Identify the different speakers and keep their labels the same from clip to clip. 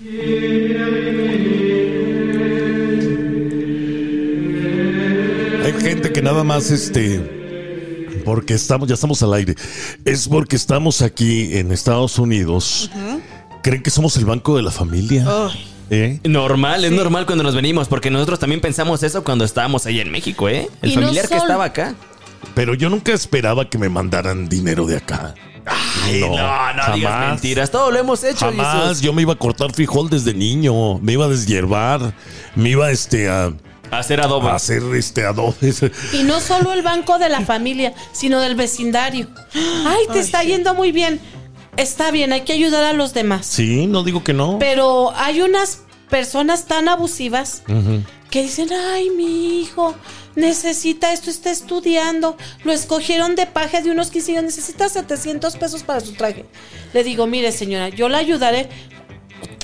Speaker 1: Hay gente que nada más este porque estamos ya estamos al aire. Es porque estamos aquí en Estados Unidos. Creen que somos el banco de la familia. ¿Eh?
Speaker 2: Normal, es normal cuando nos venimos, porque nosotros también pensamos eso cuando estábamos ahí en México, ¿eh? El
Speaker 3: Y no
Speaker 2: familiar que estaba acá.
Speaker 1: Pero yo nunca esperaba que me mandaran dinero de acá.
Speaker 2: Ay, no, no, digas
Speaker 1: jamás.
Speaker 2: mentiras. Todo lo hemos hecho.
Speaker 1: Jamás,
Speaker 2: Jesús.
Speaker 1: yo me iba a cortar frijol desde niño, me iba a deshiervar, me iba este a,
Speaker 2: Hacer adobo.
Speaker 1: a hacer este adobes.
Speaker 3: Y no solo el banco de la familia, sino del vecindario. Ay, te está yendo muy bien. Está bien, hay que ayudar a los demás.
Speaker 1: Sí, no digo que no.
Speaker 3: Pero hay unas personas tan abusivas que dicen, ay, mi hijo necesita esto, está estudiando. Lo escogieron de paje de unos 15 años, necesita 700 pesos para su traje. Le digo, mire señora, yo la ayudaré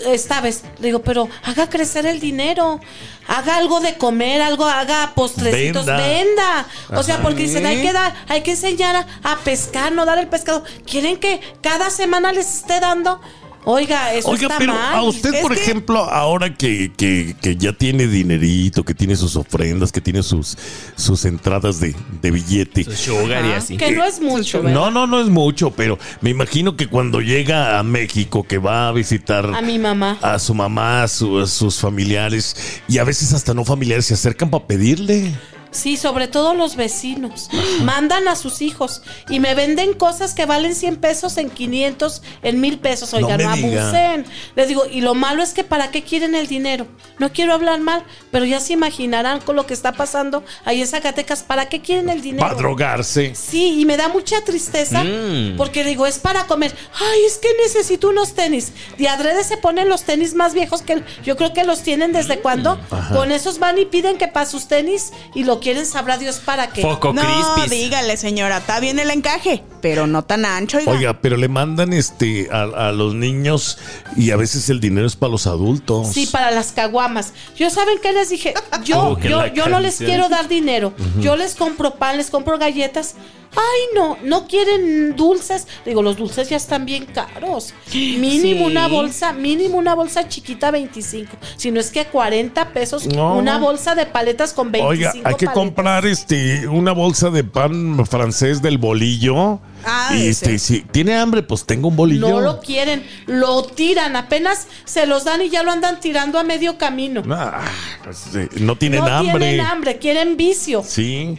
Speaker 3: esta vez. Le digo, pero haga crecer el dinero. Haga algo de comer, algo, haga postrecitos,
Speaker 1: Venda.
Speaker 3: venda. O sea, porque dicen, hay que dar, hay que enseñar a, a pescar, no dar el pescado. Quieren que cada semana les esté dando. Oiga, eso
Speaker 1: Oiga,
Speaker 3: está
Speaker 1: pero
Speaker 3: mal.
Speaker 1: a usted,
Speaker 3: Es
Speaker 1: por
Speaker 3: que-
Speaker 1: ejemplo, ahora que, que- que ya tiene dinerito, que tiene sus ofrendas, que tiene sus, sus entradas de, de billete.
Speaker 2: Sugar y
Speaker 3: Ajá,
Speaker 2: así.
Speaker 3: Que no es mucho, ¿verdad?
Speaker 1: No, no, no es mucho, pero me imagino que cuando llega a México, que va a visitar
Speaker 3: A mi mamá.
Speaker 1: a su mamá, a, su- a sus familiares, y a veces hasta no familiares, se acercan para pedirle.
Speaker 3: Sí, sobre todo los vecinos. Mandan a sus hijos y me venden cosas que valen 100 pesos en 500, en 1000 pesos. Oigan,
Speaker 1: No
Speaker 3: abusen. Les digo, y lo malo es que ¿para qué quieren el dinero? No quiero hablar mal, pero ya se imaginarán con lo que está pasando ahí en Zacatecas. ¿Para qué quieren el dinero?
Speaker 1: Para drogarse.
Speaker 3: Sí, y me da mucha tristeza
Speaker 2: Mm.
Speaker 3: porque digo, es para comer. Ay, es que necesito unos tenis. De adrede se ponen los tenis más viejos que yo creo que los tienen desde cuando. Con esos van y piden que para sus tenis y lo quieren, sabrá Dios para qué.
Speaker 2: Foco
Speaker 4: No,
Speaker 2: crispis.
Speaker 4: dígale, señora, está bien el encaje, pero no tan ancho, oiga.
Speaker 1: Oiga, pero le mandan este a, a los niños y a veces el dinero es para los adultos.
Speaker 3: Sí, para las caguamas. Yo saben qué les dije, yo, yo, yo no les quiero dar dinero. Yo les compro pan, les compro galletas. Ay, no, no quieren dulces. Digo, los dulces ya están bien caros. Mínimo
Speaker 4: Sí.
Speaker 3: una bolsa, mínimo una bolsa chiquita 25. Si no es que 40 pesos
Speaker 1: No.
Speaker 3: una bolsa de paletas con 25
Speaker 1: Oiga, hay que
Speaker 3: paletas.
Speaker 1: comprar este una bolsa de pan francés del bolillo.
Speaker 4: Ah,
Speaker 1: y este, si tiene hambre, pues tengo un bolillo.
Speaker 3: No lo quieren, lo tiran, apenas se los dan y ya lo andan tirando a medio camino.
Speaker 1: Ah, pues, eh, no tienen
Speaker 3: no
Speaker 1: hambre.
Speaker 3: tienen hambre, quieren vicio.
Speaker 1: Sí.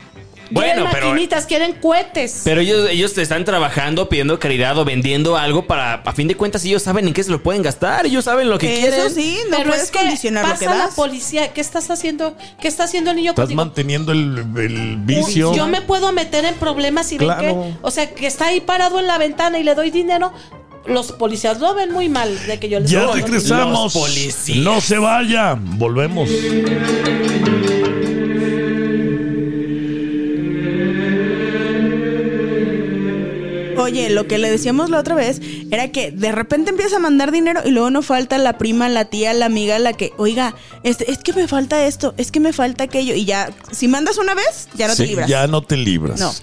Speaker 2: Bueno,
Speaker 3: quieren
Speaker 2: pero-
Speaker 3: maquinitas, quieren cohetes.
Speaker 2: Pero ellos, ellos te están trabajando, pidiendo caridad o vendiendo algo para, a fin de cuentas, ellos saben en qué se lo pueden gastar, ellos saben lo que quieren.
Speaker 4: Eso sí, no
Speaker 3: Pero
Speaker 4: puedes
Speaker 3: es que
Speaker 4: condicionar lo que
Speaker 3: pasa la
Speaker 4: das.
Speaker 3: policía. ¿Qué estás haciendo? ¿Qué está haciendo el niño
Speaker 1: Estás
Speaker 3: contigo?
Speaker 1: manteniendo el, el vicio.
Speaker 3: Yo me puedo meter en problemas y
Speaker 1: Claro.
Speaker 3: ven que, o sea, que está ahí parado en la ventana y le doy dinero. Los policías lo ven muy mal de que yo les
Speaker 1: Ya
Speaker 3: doy.
Speaker 1: regresamos.
Speaker 2: Los policías.
Speaker 1: No se vaya. Volvemos.
Speaker 4: Oye, lo que le decíamos la otra vez era que de repente empieza a mandar dinero y luego no falta la prima, la tía, la amiga, la que, oiga, este, es que me falta esto, es que me falta aquello. Y ya, si mandas una vez, ya no te libras.
Speaker 1: Ya no te libras.
Speaker 4: No.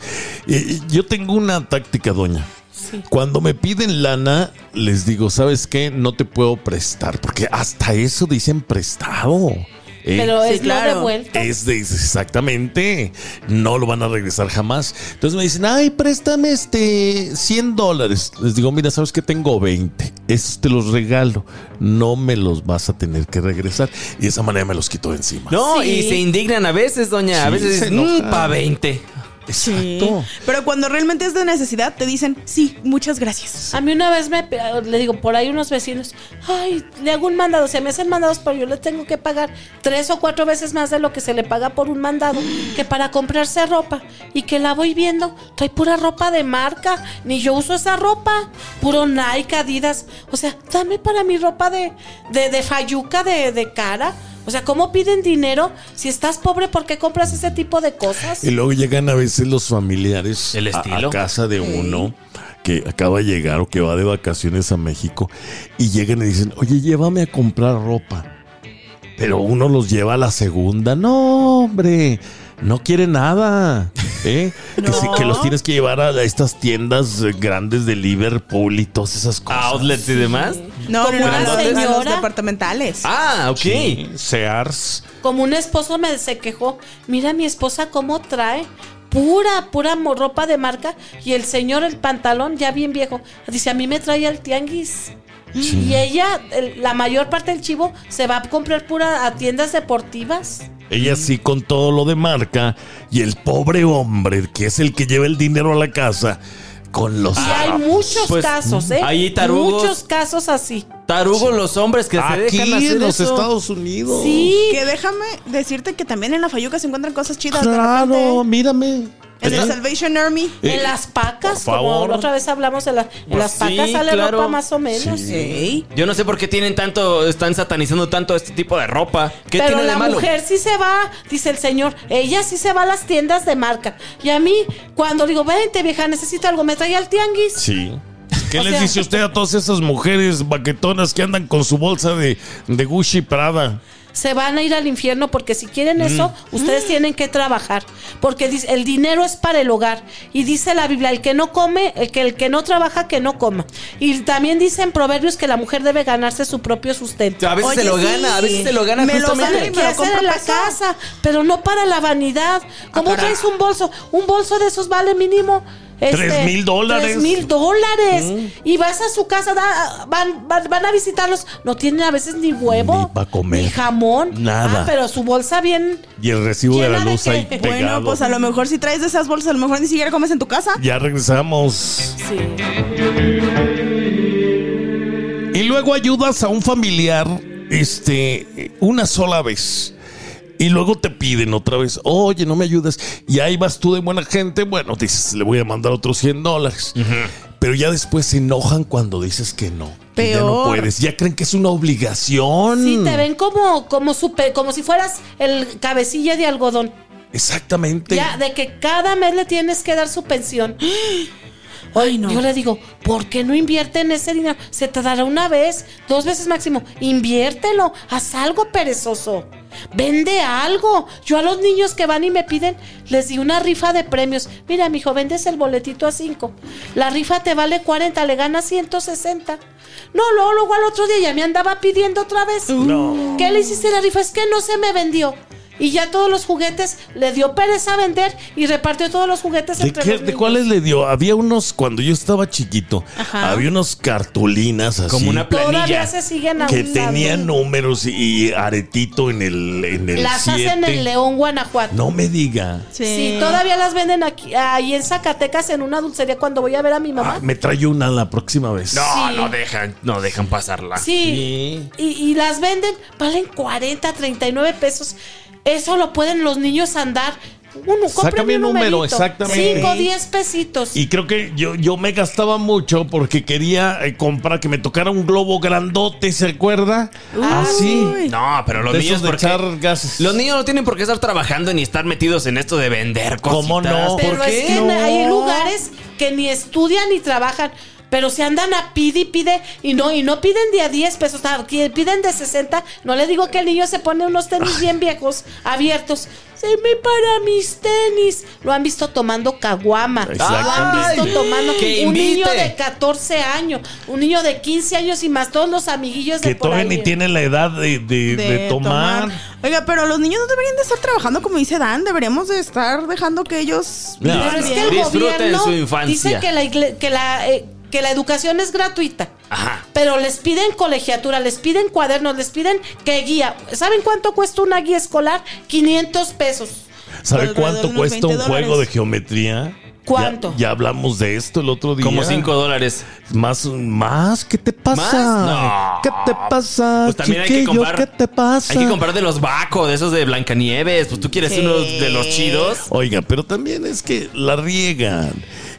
Speaker 1: Eh, yo tengo una táctica, doña.
Speaker 3: Sí.
Speaker 1: Cuando me piden lana, les digo, ¿sabes qué? No te puedo prestar, porque hasta eso dicen prestado. ¿Eh?
Speaker 3: Pero
Speaker 4: Sí,
Speaker 3: es
Speaker 4: claro.
Speaker 3: lo devuelto.
Speaker 1: Es de exactamente, no lo van a regresar jamás. Entonces me dicen, ay, préstame este 100 dólares. Les digo, mira, sabes que tengo 20. Esos te los regalo. No me los vas a tener que regresar. Y de esa manera me los quito de encima.
Speaker 2: No,
Speaker 3: Sí.
Speaker 2: y se indignan a veces, doña. a
Speaker 1: Sí,
Speaker 2: veces dicen,
Speaker 1: enojan.
Speaker 2: "Mm, pa' 20.
Speaker 4: Sí.
Speaker 1: Exacto.
Speaker 4: Pero cuando realmente es de necesidad, te dicen, sí, muchas gracias.
Speaker 3: A mí una vez me le digo por ahí unos vecinos, ay, le hago un mandado, se me hacen mandados, pero yo le tengo que pagar tres o cuatro veces más de lo que se le paga por un mandado que para comprarse ropa y que la voy viendo, trae pura ropa de marca, ni yo uso esa ropa, puro Nike, Adidas, o sea, dame para mi ropa de de, de fayuca de, de cara. O sea, ¿cómo piden dinero? Si estás pobre, ¿por qué compras ese tipo de cosas?
Speaker 1: Y luego llegan a veces los familiares
Speaker 2: El
Speaker 1: a-
Speaker 2: estilo.
Speaker 1: A, casa de uno que acaba de llegar o que va de vacaciones a México y llegan y dicen, oye, llévame a comprar ropa. Pero uno los lleva a la segunda. No, hombre, no quiere nada. ¿eh? Que, sí, que los tienes que llevar a estas tiendas eh, grandes de Liverpool y todas esas cosas.
Speaker 2: Outlets y demás.
Speaker 4: No,
Speaker 3: como
Speaker 4: no, no,
Speaker 3: una
Speaker 4: los- departamentales.
Speaker 2: Ah, ok.
Speaker 1: Sí, Sears.
Speaker 3: como un esposo me se quejó. Mira mi esposa cómo trae. Pura, pura ropa de marca. Y el señor, el pantalón, ya bien viejo. Dice, a mí me trae al tianguis. Y ella, el- la mayor parte del chivo, se va a comprar pura a tiendas deportivas.
Speaker 1: Ella sí con todo lo de marca. Y el pobre hombre, que es el que lleva el dinero a la casa, con los...
Speaker 3: Y hay muchos
Speaker 2: pues,
Speaker 3: casos, ¿eh?
Speaker 2: ahí tarugos.
Speaker 3: Muchos casos así.
Speaker 2: Tarugos los hombres que se
Speaker 1: Aquí
Speaker 2: dejan hacer
Speaker 1: en los
Speaker 2: eso.
Speaker 1: Estados Unidos.
Speaker 3: Sí.
Speaker 4: Que déjame decirte que también en la Fayuca se encuentran cosas chidas. de
Speaker 1: Claro,
Speaker 4: repente.
Speaker 1: mírame.
Speaker 4: En el Salvation Army.
Speaker 1: Eh,
Speaker 3: en las pacas,
Speaker 1: por
Speaker 3: como
Speaker 1: favor.
Speaker 3: la otra vez hablamos de la, en
Speaker 2: Pues
Speaker 3: las pacas
Speaker 2: sí,
Speaker 3: sale
Speaker 2: claro.
Speaker 3: ropa más o menos.
Speaker 4: Ey.
Speaker 2: Yo no sé por qué tienen tanto, están satanizando tanto este tipo de ropa. ¿Qué
Speaker 3: Pero
Speaker 2: tiene de
Speaker 3: la
Speaker 2: malo?
Speaker 3: mujer sí se va, dice el señor, ella sí se va a las tiendas de marca. Y a mí, cuando digo, vente vieja, necesito algo, me trae al tianguis.
Speaker 1: Sí. ¿Qué
Speaker 3: O
Speaker 1: les
Speaker 3: sea-
Speaker 1: dice usted a todas esas mujeres baquetonas que andan con su bolsa de, de Gucci Prada?
Speaker 3: Se van a ir al infierno porque si quieren
Speaker 2: Mm.
Speaker 3: eso, ustedes tienen que trabajar. Porque dice, el dinero es para el hogar. Y dice la Biblia, el que no come, el que, el que no trabaja, que no coma. Y también dice en Proverbios que la mujer debe ganarse su propio sustento.
Speaker 2: A veces
Speaker 4: Oye,
Speaker 2: se lo
Speaker 4: sí.
Speaker 2: gana, a veces se lo gana
Speaker 4: Me lo
Speaker 2: justamente.
Speaker 4: gana y me lo
Speaker 3: hacer en la casa, pero no para la vanidad. ¿Cómo
Speaker 2: caray.
Speaker 3: traes un bolso? Un bolso de esos vale mínimo. este,
Speaker 1: Tres mil dólares.
Speaker 3: Tres mil dólares. Y vas a su casa, da- van, van, van a visitarlos. No tienen a veces ni huevo.
Speaker 1: Ni comer.
Speaker 3: Ni jamón.
Speaker 1: Nada.
Speaker 3: Ah, pero su bolsa bien.
Speaker 1: Y el recibo de la
Speaker 3: ¿Llena de
Speaker 1: luz ahí pegado.
Speaker 4: Bueno, pues a lo mejor si traes de esas bolsas, a lo mejor ni siquiera comes en tu casa.
Speaker 1: Ya regresamos.
Speaker 3: Sí.
Speaker 1: Y luego ayudas a un familiar, este, una sola vez. Y luego te piden otra vez, oye, no me ayudas. Y ahí vas tú de buena gente. Bueno, dices, le voy a mandar otros 100 dólares. Pero ya después se enojan cuando dices que no. que ya no
Speaker 4: Peor.
Speaker 1: puedes. Ya creen que es una obligación.
Speaker 3: Sí, te ven como, como, super, como si fueras el cabecilla de algodón.
Speaker 1: Exactamente.
Speaker 3: Ya, de que cada mes le tienes que dar su pensión.
Speaker 4: Ay, no.
Speaker 3: Yo le digo, ¿por qué no invierte en ese dinero? Se te dará una vez, dos veces máximo. Inviértelo, haz algo perezoso. Vende algo. Yo a los niños que van y me piden, les di una rifa de premios. Mira, mijo, vendes el boletito a 5. La rifa te vale 40, le ganas 160. No, luego, luego al otro día ya me andaba pidiendo otra vez.
Speaker 1: No.
Speaker 3: ¿Qué le hiciste la rifa? Es que no se me vendió. Y ya todos los juguetes le dio pereza vender y repartió todos los juguetes
Speaker 1: ¿De,
Speaker 3: entre
Speaker 1: qué,
Speaker 3: los
Speaker 1: ¿De cuáles le dio? Había unos, cuando yo estaba chiquito,
Speaker 4: Ajá.
Speaker 1: había unos cartulinas así.
Speaker 2: Como una
Speaker 3: Todavía
Speaker 2: planilla.
Speaker 3: se siguen
Speaker 1: que tenían números y, y aretito en el en el
Speaker 3: Las hacen en León, Guanajuato.
Speaker 1: No me diga.
Speaker 3: Sí. todavía las venden aquí, ahí en Zacatecas en una dulcería cuando voy a ver a mi mamá.
Speaker 1: Ah, me trae una la próxima vez.
Speaker 2: No,
Speaker 3: Sí.
Speaker 2: no dejan, no dejan pasarla.
Speaker 3: Sí. Y, y las venden, valen 40, 39 pesos. Eso lo pueden los niños andar. Uno,
Speaker 1: un
Speaker 3: un
Speaker 1: número, exactamente.
Speaker 3: 5, 10 pesitos.
Speaker 1: Y creo que yo, yo me gastaba mucho porque quería eh, comprar que me tocara un globo grandote, ¿se acuerda? Así.
Speaker 4: Uy.
Speaker 2: No, pero los
Speaker 1: De
Speaker 2: niños
Speaker 1: esos de echar gases.
Speaker 2: Los niños no tienen por qué estar trabajando ni estar metidos en esto de vender cosas.
Speaker 1: ¿Cómo no?
Speaker 3: Pero
Speaker 1: ¿por
Speaker 3: es
Speaker 1: qué
Speaker 3: que
Speaker 1: no?
Speaker 3: hay lugares que ni estudian ni trabajan. Pero se andan a pide y pide y no, y no piden de a 10 pesos, piden de 60. No le digo que el niño se pone unos tenis bien viejos, abiertos. Se me para mis tenis. Lo han visto tomando caguama. Lo han visto tomando
Speaker 2: Que
Speaker 3: un niño de 14 años, un niño de 15 años y más todos los amiguillos de
Speaker 1: Que
Speaker 3: por
Speaker 1: todavía
Speaker 3: ahí.
Speaker 1: ni tiene la edad de, de- de tomar.
Speaker 4: Oiga, pero los niños no deberían de estar trabajando como dice Dan, deberíamos de estar dejando que ellos
Speaker 1: No.
Speaker 3: Pero es que el
Speaker 2: Disfruten
Speaker 3: gobierno
Speaker 2: su infancia.
Speaker 3: dice que la, que la, eh, que la educación es gratuita.
Speaker 2: Ajá.
Speaker 3: Pero les piden colegiatura, les piden cuadernos, les piden que guía. ¿Saben cuánto cuesta una guía escolar? 500 pesos.
Speaker 1: ¿Sabe cuánto cuesta
Speaker 4: 20
Speaker 1: un juego de geometría?
Speaker 3: ¿Cuánto?
Speaker 1: Ya, ya hablamos de esto el otro día.
Speaker 2: Como 5 dólares.
Speaker 1: Más, más, ¿qué te pasa?
Speaker 2: ¿Más? No.
Speaker 1: ¿Qué te pasa?
Speaker 2: Pues también hay que comprar.
Speaker 1: ¿Qué te pasa?
Speaker 2: Hay que comprar de los Baco, de esos de Blancanieves. Pues tú quieres
Speaker 4: Sí.
Speaker 2: uno de los chidos.
Speaker 1: Oiga, pero también es que la riegan.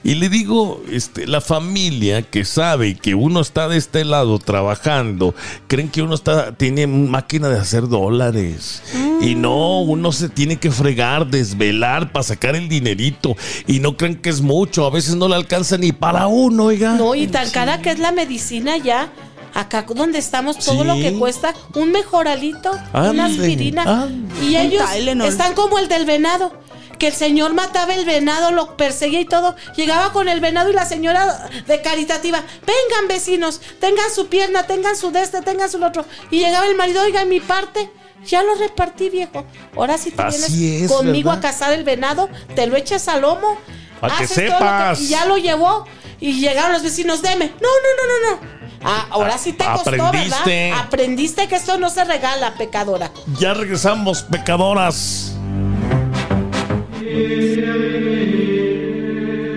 Speaker 1: Y le digo, este, la familia que sabe que uno está de este lado trabajando, creen que uno está, tiene máquina de hacer dólares. Y no, uno se tiene que fregar, desvelar para sacar el dinerito. Y no creen que es mucho, a veces no le alcanza ni para uno, oiga.
Speaker 3: No, y tan cara que es la medicina ya. Acá donde estamos, todo lo que cuesta un mejoralito, una aspirina.
Speaker 1: ande.
Speaker 3: Y ellos están como el del venado. Que el señor mataba el venado, lo perseguía y todo. Llegaba con el venado y la señora de caritativa, vengan vecinos, tengan su pierna, tengan su de este, tengan su otro. Y llegaba el marido, oiga, en mi parte. Ya lo repartí, viejo. Ahora si te
Speaker 1: Así
Speaker 3: vienes
Speaker 1: es,
Speaker 3: conmigo
Speaker 1: ¿verdad?
Speaker 3: a cazar el venado, te lo echas al lomo.
Speaker 1: Pa' que
Speaker 3: lo
Speaker 1: sepas.
Speaker 3: y ya lo llevó. Y llegaron los vecinos, deme. No, no, no, no, no. Ah, ahora sí te costó,
Speaker 1: Aprendiste.
Speaker 3: ¿verdad? Aprendiste que esto no se regala, pecadora.
Speaker 1: Ya regresamos, pecadoras. Spirit.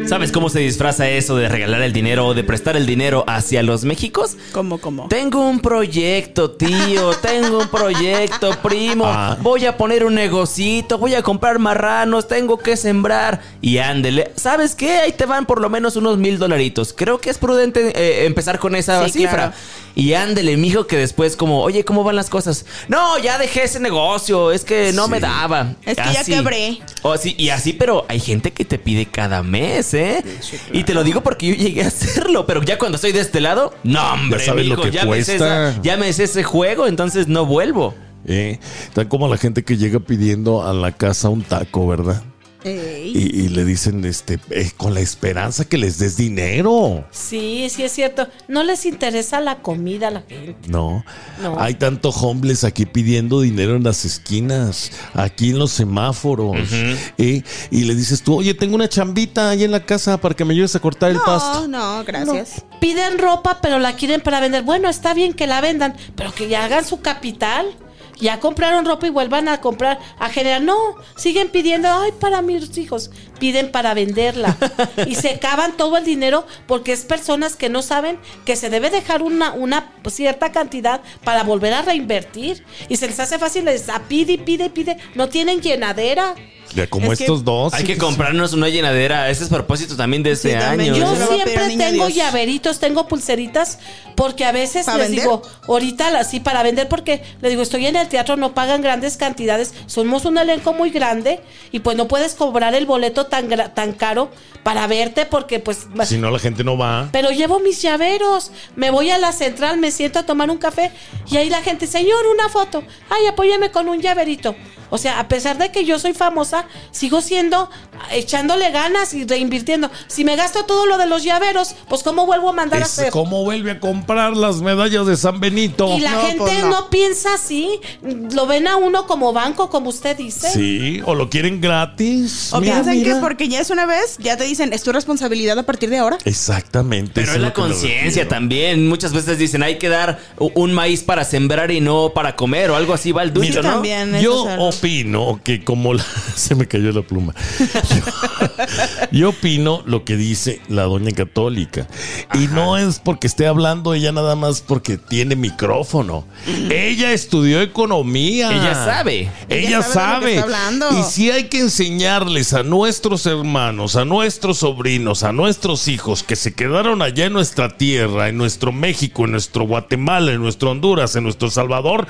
Speaker 2: ¿Sabes cómo se disfraza eso de regalar el dinero o de prestar el dinero hacia los Méxicos?
Speaker 4: ¿Cómo, cómo?
Speaker 2: Tengo un proyecto, tío. Tengo un proyecto, primo.
Speaker 1: Ah.
Speaker 2: Voy a poner un negocito. Voy a comprar marranos. Tengo que sembrar. Y ándele. ¿Sabes qué? Ahí te van por lo menos unos mil dolaritos. Creo que es prudente eh, empezar con esa
Speaker 4: Sí,
Speaker 2: cifra.
Speaker 4: claro.
Speaker 2: Y ándele, mijo, que después como, oye, ¿cómo van las cosas? No, ya dejé ese negocio. Es que no
Speaker 1: Sí.
Speaker 2: me daba.
Speaker 4: Es que ya quebré.
Speaker 2: Oh, sí, y así, pero hay gente que te pide cada mes, ¿eh? Y te lo digo porque yo llegué a hacerlo, pero ya cuando estoy de este lado, no, hombre,
Speaker 1: sabes lo que
Speaker 2: ya me
Speaker 1: cuesta.
Speaker 2: esa- ya me sé ese juego, entonces no vuelvo.
Speaker 1: Eh, tan como la gente que llega pidiendo a la casa un taco, ¿verdad? Y, y le dicen, este, eh, con la esperanza que les des dinero.
Speaker 3: Sí, sí es cierto. No les interesa la comida a la gente.
Speaker 1: No.
Speaker 3: No.
Speaker 1: Hay tanto homeless aquí pidiendo dinero en las esquinas, aquí en los semáforos. eh, y le dices tú, oye, tengo una chambita ahí en la casa para que me ayudes a cortar el
Speaker 4: No,
Speaker 1: pasto.
Speaker 4: no, gracias.
Speaker 3: Piden ropa, pero la quieren para vender. Bueno, está bien que la vendan, pero que ya hagan su capital. Ya compraron ropa y vuelvan a comprar, a generar. No, siguen pidiendo, ay, para mis hijos. Piden para venderla. y se acaban todo el dinero porque es personas que no saben que se debe dejar una, una cierta cantidad para volver a reinvertir. Y se les hace fácil, les a pide y pide y pide. No tienen llenadera.
Speaker 1: Ya como
Speaker 4: Es que
Speaker 1: estos dos.
Speaker 2: Hay que comprarnos una llenadera. Ese es propósito también de este
Speaker 4: Sí, también.
Speaker 2: año.
Speaker 3: Yo siempre tengo
Speaker 4: Dios.
Speaker 3: llaveritos, tengo pulseritas, porque a veces
Speaker 4: ¿Para
Speaker 3: les
Speaker 4: vender?
Speaker 3: digo, ahorita sí, para vender, porque les digo, estoy en el teatro, no pagan grandes cantidades, somos un elenco muy grande y pues no puedes cobrar el boleto tan, gra- tan caro para verte porque pues...
Speaker 1: Si no, la gente no va.
Speaker 3: Pero llevo mis llaveros, me voy a la central, me siento a tomar un café y ahí la gente, señor, una foto, ay, apóyame con un llaverito. O sea, a pesar de que yo soy famosa, sigo siendo, echándole ganas y reinvirtiendo. Si me gasto todo lo de los llaveros, pues ¿cómo vuelvo a mandar a hacer?
Speaker 1: como vuelve a comprar las medallas de San Benito.
Speaker 3: Y la
Speaker 4: No,
Speaker 3: gente
Speaker 4: pues
Speaker 3: no.
Speaker 4: no.
Speaker 3: piensa así, lo ven a uno como banco, como usted dice.
Speaker 1: Sí, o lo quieren gratis.
Speaker 4: O
Speaker 1: Mira,
Speaker 4: piensan
Speaker 1: mira.
Speaker 4: que porque ya es una vez, ya te dicen, es tu responsabilidad a partir de ahora.
Speaker 1: Exactamente.
Speaker 2: Pero es la conciencia también. Muchas veces dicen hay que dar un maíz para sembrar y no para comer o algo así va el
Speaker 1: Mira,
Speaker 2: dicho, ¿no?
Speaker 4: también.
Speaker 1: Yo. Opino que como la- se me cayó la pluma. Yo, yo opino lo que dice la doña católica. Y no es porque esté hablando ella nada más porque tiene micrófono. Ella estudió economía.
Speaker 2: Ella sabe.
Speaker 1: Ella,
Speaker 4: Ella sabe
Speaker 1: sabe. Y si hay que enseñarles a nuestros hermanos, a nuestros sobrinos, a nuestros hijos que se quedaron allá en nuestra tierra, en nuestro México, en nuestro Guatemala, en nuestro Honduras, en nuestro Salvador,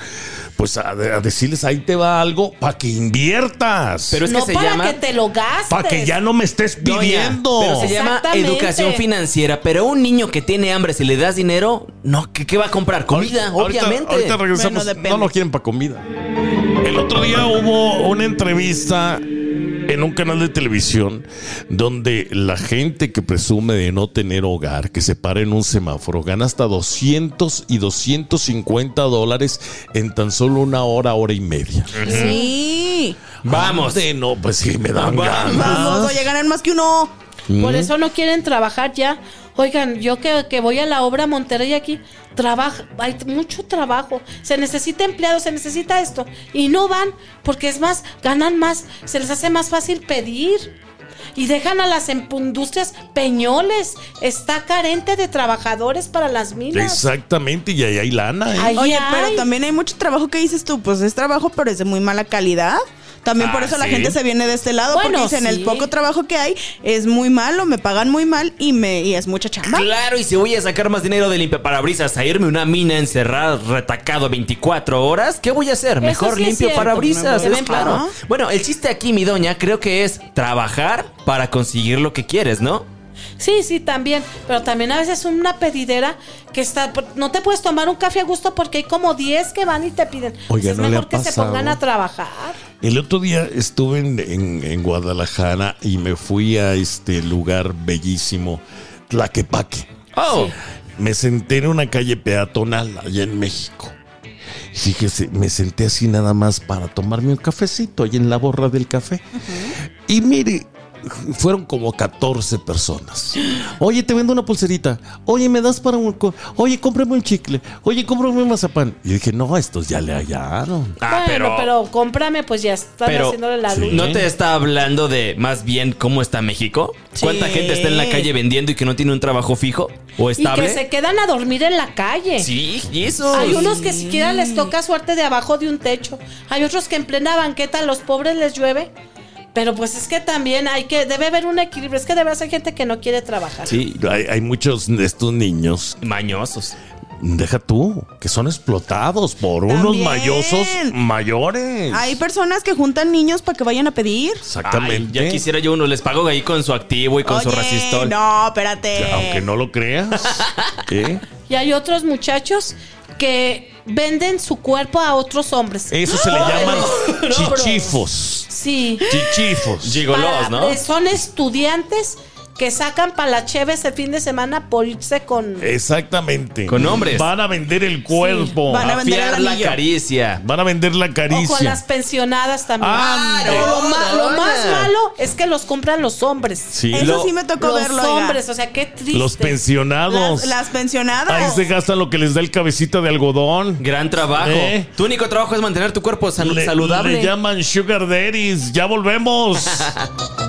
Speaker 1: pues a, a decirles ahí te va algo para que inviertas.
Speaker 2: Pero es
Speaker 3: no
Speaker 2: que se
Speaker 3: para
Speaker 2: llama
Speaker 3: que te lo gastes.
Speaker 1: para que ya no me estés
Speaker 2: Doña,
Speaker 1: pidiendo.
Speaker 2: pero se llama educación financiera. Pero un niño que tiene hambre, si le das dinero, no, ¿qué, qué va a comprar? Comida,
Speaker 1: Ahorita-
Speaker 2: obviamente.
Speaker 1: Ahorita regresamos.
Speaker 4: Bueno,
Speaker 1: no lo quieren para comida. El otro día hubo una entrevista en un canal de televisión donde la gente que presume de no tener hogar, que se para en un semáforo, gana hasta 200 y 250 dólares en tan solo una hora, hora y media.
Speaker 4: Sí.
Speaker 2: Vamos.
Speaker 1: De no, pues sí, me dan
Speaker 2: Vamos.
Speaker 1: ganas.
Speaker 4: Vamos, oye, ganan más que uno.
Speaker 3: Por eso no quieren trabajar ya. Oigan, yo que, que voy a la obra Monterrey aquí, trabaja, hay mucho trabajo. Se necesita empleados, se necesita esto. Y no van porque es más, ganan más, se les hace más fácil pedir. Y dejan a las industrias peñoles. Está carente de trabajadores para las minas.
Speaker 1: Exactamente, y ahí hay lana, ¿eh?
Speaker 3: Ahí
Speaker 4: Oye,
Speaker 3: hay.
Speaker 4: pero también hay mucho trabajo que dices tú, pues es trabajo, pero es de muy mala calidad. También por
Speaker 2: Ah,
Speaker 4: eso la gente se viene de este lado,
Speaker 3: Bueno,
Speaker 4: porque dicen el
Speaker 3: sí.
Speaker 4: poco trabajo que hay es muy malo, me pagan muy mal y me y es mucha chamba.
Speaker 2: Claro, y si voy a sacar más dinero de limpia parabrisas a irme a una mina encerrada, retacado 24 horas, ¿qué voy a hacer? Mejor
Speaker 3: sí
Speaker 2: limpio parabrisas, es claro. Bueno, el chiste aquí, mi doña, creo que es trabajar para conseguir lo que quieres, ¿no?
Speaker 3: Sí, sí, también. Pero también a veces una pedidera que está. No te puedes tomar un café a gusto porque hay como 10 que van y te piden.
Speaker 1: Oiga,
Speaker 3: es
Speaker 1: ¿no
Speaker 3: mejor
Speaker 1: ha
Speaker 3: que se pongan a trabajar.
Speaker 1: El otro día estuve en, en- en Guadalajara y me fui a este lugar bellísimo, Tlaquepaque.
Speaker 2: Oh,
Speaker 1: Me senté en una calle peatonal allá en México. Y Fíjese, me senté así nada más para tomarme un cafecito ahí en la borra del café. Y mire, fueron como 14 personas. Oye, te vendo una pulserita. Oye, me das para un... co- Oye, cómprame un chicle. Oye, cómprame un mazapán. Y dije, no, estos ya le hallaron.
Speaker 2: ah,
Speaker 3: bueno, pero, cómprame, pues ya están
Speaker 2: Pero-
Speaker 3: haciéndole la
Speaker 1: Sí.
Speaker 3: luz.
Speaker 2: ¿No te está hablando de más bien cómo está México? ¿Cuánta
Speaker 4: Sí.
Speaker 2: gente está en la calle vendiendo y que no tiene un trabajo fijo o
Speaker 3: Y
Speaker 2: estable?
Speaker 3: que se quedan a dormir en la calle.
Speaker 2: Sí, y eso.
Speaker 3: Hay unos que siquiera les toca suerte de abajo de un techo. Hay otros que en plena banqueta a los pobres les llueve. Pero pues es que también hay que, debe haber un equilibrio. Es que debe ser gente que no quiere trabajar.
Speaker 2: Sí,
Speaker 1: Hay, hay muchos de estos niños,
Speaker 2: mañosos.
Speaker 1: deja tú, que son explotados por unos mayosos mayores.
Speaker 4: Hay personas que juntan niños para que vayan a pedir.
Speaker 1: Exactamente.
Speaker 2: Ay, ya quisiera yo uno, les pago ahí con su activo y con su resistol.
Speaker 4: No, espérate.
Speaker 1: Aunque no lo creas. ¿eh?
Speaker 3: Y hay otros muchachos que venden su cuerpo a otros hombres.
Speaker 1: Eso se le llaman chichifos.
Speaker 3: Sí.
Speaker 1: Chichifos.
Speaker 2: Gigolos,
Speaker 3: Para-
Speaker 2: ¿no?
Speaker 3: Son estudiantes que sacan para la cheves el fin de semana por irse con...
Speaker 1: Exactamente.
Speaker 2: Con hombres.
Speaker 1: Van a vender el cuerpo.
Speaker 4: Van a vender el
Speaker 2: la caricia.
Speaker 1: Van a vender la
Speaker 3: O con
Speaker 1: caricia.
Speaker 3: las pensionadas también. Pero lo, ma- lo
Speaker 2: no,
Speaker 3: más malo es que los compran los hombres.
Speaker 1: Sí.
Speaker 4: Eso
Speaker 2: Lo-
Speaker 4: sí me tocó
Speaker 3: los
Speaker 4: verlo. oiga.
Speaker 3: hombres, o sea, qué triste.
Speaker 1: Los pensionados.
Speaker 4: Las, las pensionadas.
Speaker 1: Ahí se gastan lo que les da el cabecita de algodón.
Speaker 2: Gran trabajo.
Speaker 1: ¿Eh?
Speaker 2: Tu único trabajo es mantener tu cuerpo sanu-
Speaker 1: Le-
Speaker 2: saludable.
Speaker 1: Le llaman sugar daddies. Ya volvemos.